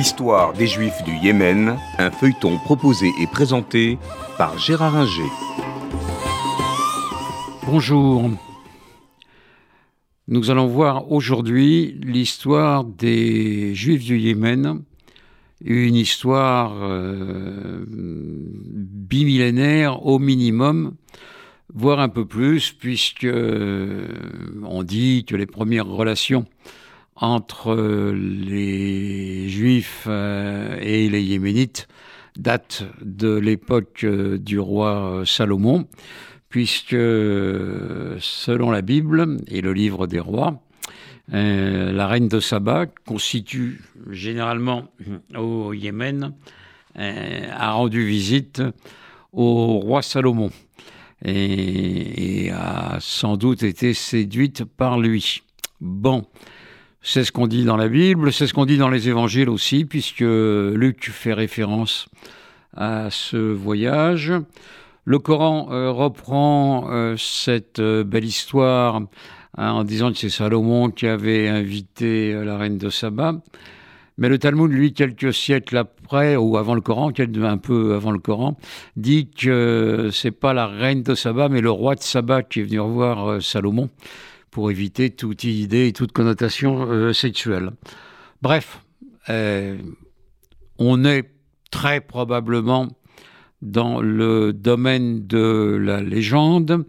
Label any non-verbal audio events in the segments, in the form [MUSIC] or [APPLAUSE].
L'histoire des Juifs du Yémen, un feuilleton proposé et présenté par Gérard Inger. Bonjour. Nous allons voir aujourd'hui l'histoire des Juifs du Yémen, une histoire euh, bimillénaire au minimum, voire un peu plus, puisque euh, on dit que les premières relations entre les Juifs euh, et les Yéménites datent de l'époque du roi Salomon puisque selon la Bible et le livre des rois, euh, la reine de Saba constitue généralement au Yémen, euh, a rendu visite au roi Salomon et, a sans doute été séduite par lui. Bon, c'est ce qu'on dit dans la Bible, c'est ce qu'on dit dans les évangiles aussi, puisque Luc fait référence à ce voyage. Le Coran euh, reprend euh, cette euh, belle histoire hein, en disant que c'est Salomon qui avait invité la reine de Saba. Mais le Talmud, lui, quelques siècles après, ou avant le Coran, un peu avant le Coran, dit que c'est pas la reine de Saba, mais le roi de Saba qui est venu revoir Salomon pour éviter toute idée et toute connotation sexuelle. Bref, on est très probablement dans le domaine de la légende,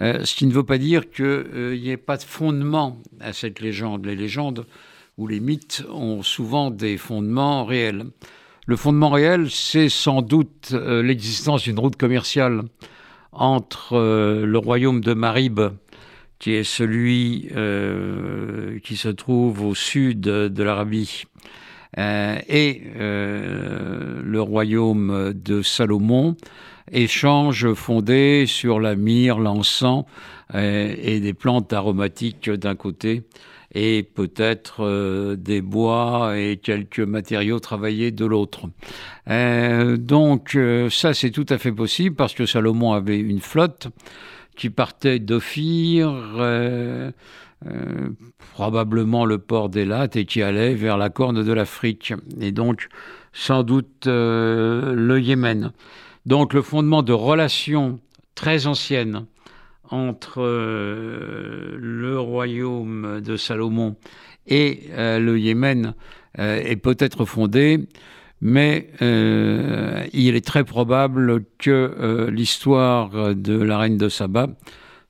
euh, ce qui ne veut pas dire qu'il euh, n'y ait pas de fondement à cette légende. Les légendes ou les mythes ont souvent des fondements réels. Le fondement réel, c'est sans doute euh, l'existence d'une route commerciale entre le royaume de Marib, qui est celui qui se trouve au sud de l'Arabie, euh, et euh, le royaume de Salomon, échange fondé sur la myrrhe, l'encens euh, et des plantes aromatiques d'un côté et peut-être des bois et quelques matériaux travaillés de l'autre. donc ça c'est tout à fait possible parce que Salomon avait une flotte qui partait d'Ophir euh, probablement le port d'Elat et qui allait vers la corne de l'Afrique, et donc sans doute euh, le Yémen. Donc le fondement de relations très anciennes entre euh, le royaume de Salomon et le Yémen est peut-être fondé, mais il est très probable que l'histoire de la reine de Saba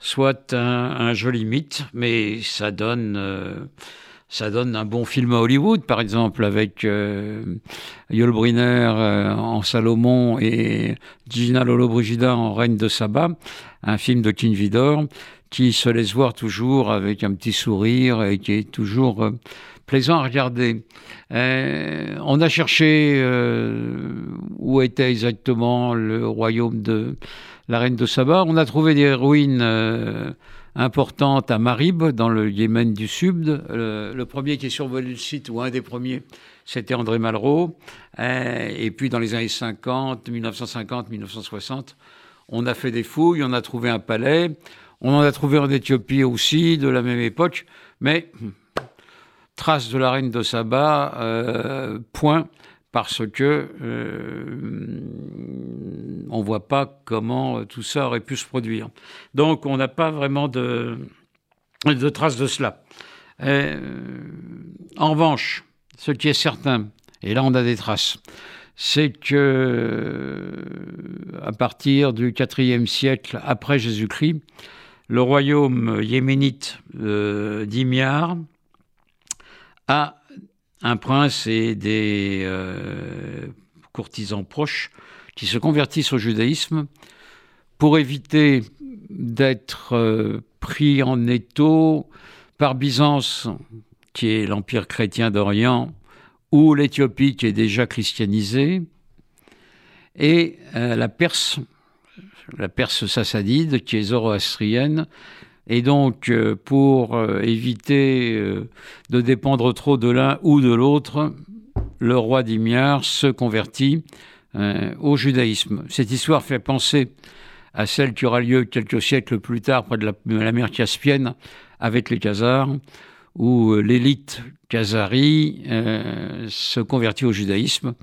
soit un, joli mythe, mais ça donne, euh, ça donne un bon film à Hollywood, par exemple, avec euh, Yul Brynner euh, en Salomon et Gina Lollobrigida en Reine de Saba, un film de King Vidor qui se laisse voir toujours avec un petit sourire et qui est toujours plaisant à regarder. on a cherché où était exactement le royaume de la reine de Saba. On a trouvé des ruines euh, importantes à Marib, dans le Yémen du Sud. Le, premier qui survolé le site, ou un des premiers, c'était André Malraux. Euh, et puis dans les années 50, 1950, 1960, on a fait des fouilles, on a trouvé un palais. On en a trouvé en Éthiopie aussi, de la même époque. Mais, trace de la reine de Saba, euh, point parce que euh, on voit pas comment tout ça aurait pu se produire. Donc on n'a pas vraiment de, traces de cela. Euh, en revanche, ce qui est certain, et là on a des traces, c'est que à partir du IVe siècle après Jésus-Christ, le royaume yéménite euh, d'Imiar a un prince et des euh, courtisans proches qui se convertissent au judaïsme pour éviter d'être euh, pris en étau par Byzance, qui est l'empire chrétien d'Orient, ou l'Éthiopie, qui est déjà christianisée, et la Perse, la Perse sassanide, qui est zoroastrienne, et donc, euh, pour euh, éviter euh, de dépendre trop de l'un ou de l'autre, le roi d'Imiar se convertit au judaïsme. Cette histoire fait penser à celle qui aura lieu quelques siècles plus tard près de la, mer Caspienne avec les Khazars, où l'élite khazari se convertit au judaïsme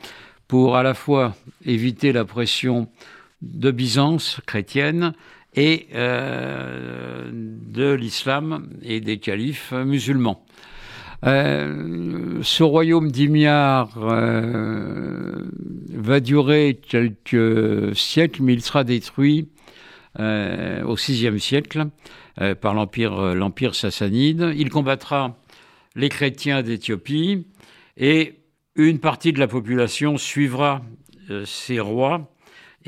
pour à la fois éviter la pression de Byzance chrétienne et de l'islam et des califes musulmans. Euh, ce royaume d'Imiar euh, va durer quelques siècles, mais il sera détruit euh, au VIe siècle par l'empire, l'empire sassanide. Il combattra les chrétiens d'Éthiopie et une partie de la population suivra ces rois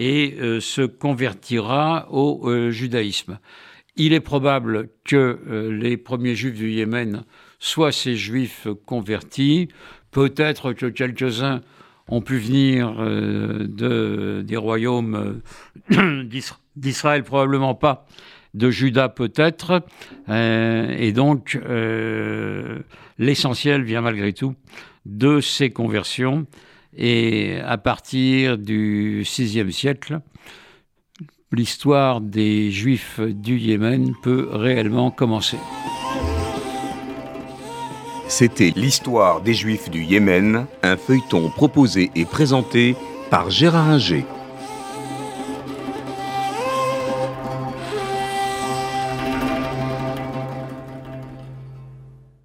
et se convertira au judaïsme. Il est probable que les premiers juifs du Yémen soit ces juifs convertis, peut-être que quelques-uns ont pu venir euh, de, des royaumes euh, [CLEARS THROAT] d'Israël, probablement pas, de Juda peut-être, euh, et donc l'essentiel vient malgré tout de ces conversions, et à partir du VIe siècle, l'histoire des Juifs du Yémen peut réellement commencer. C'était l'histoire des Juifs du Yémen, un feuilleton proposé et présenté par Gérard Inger.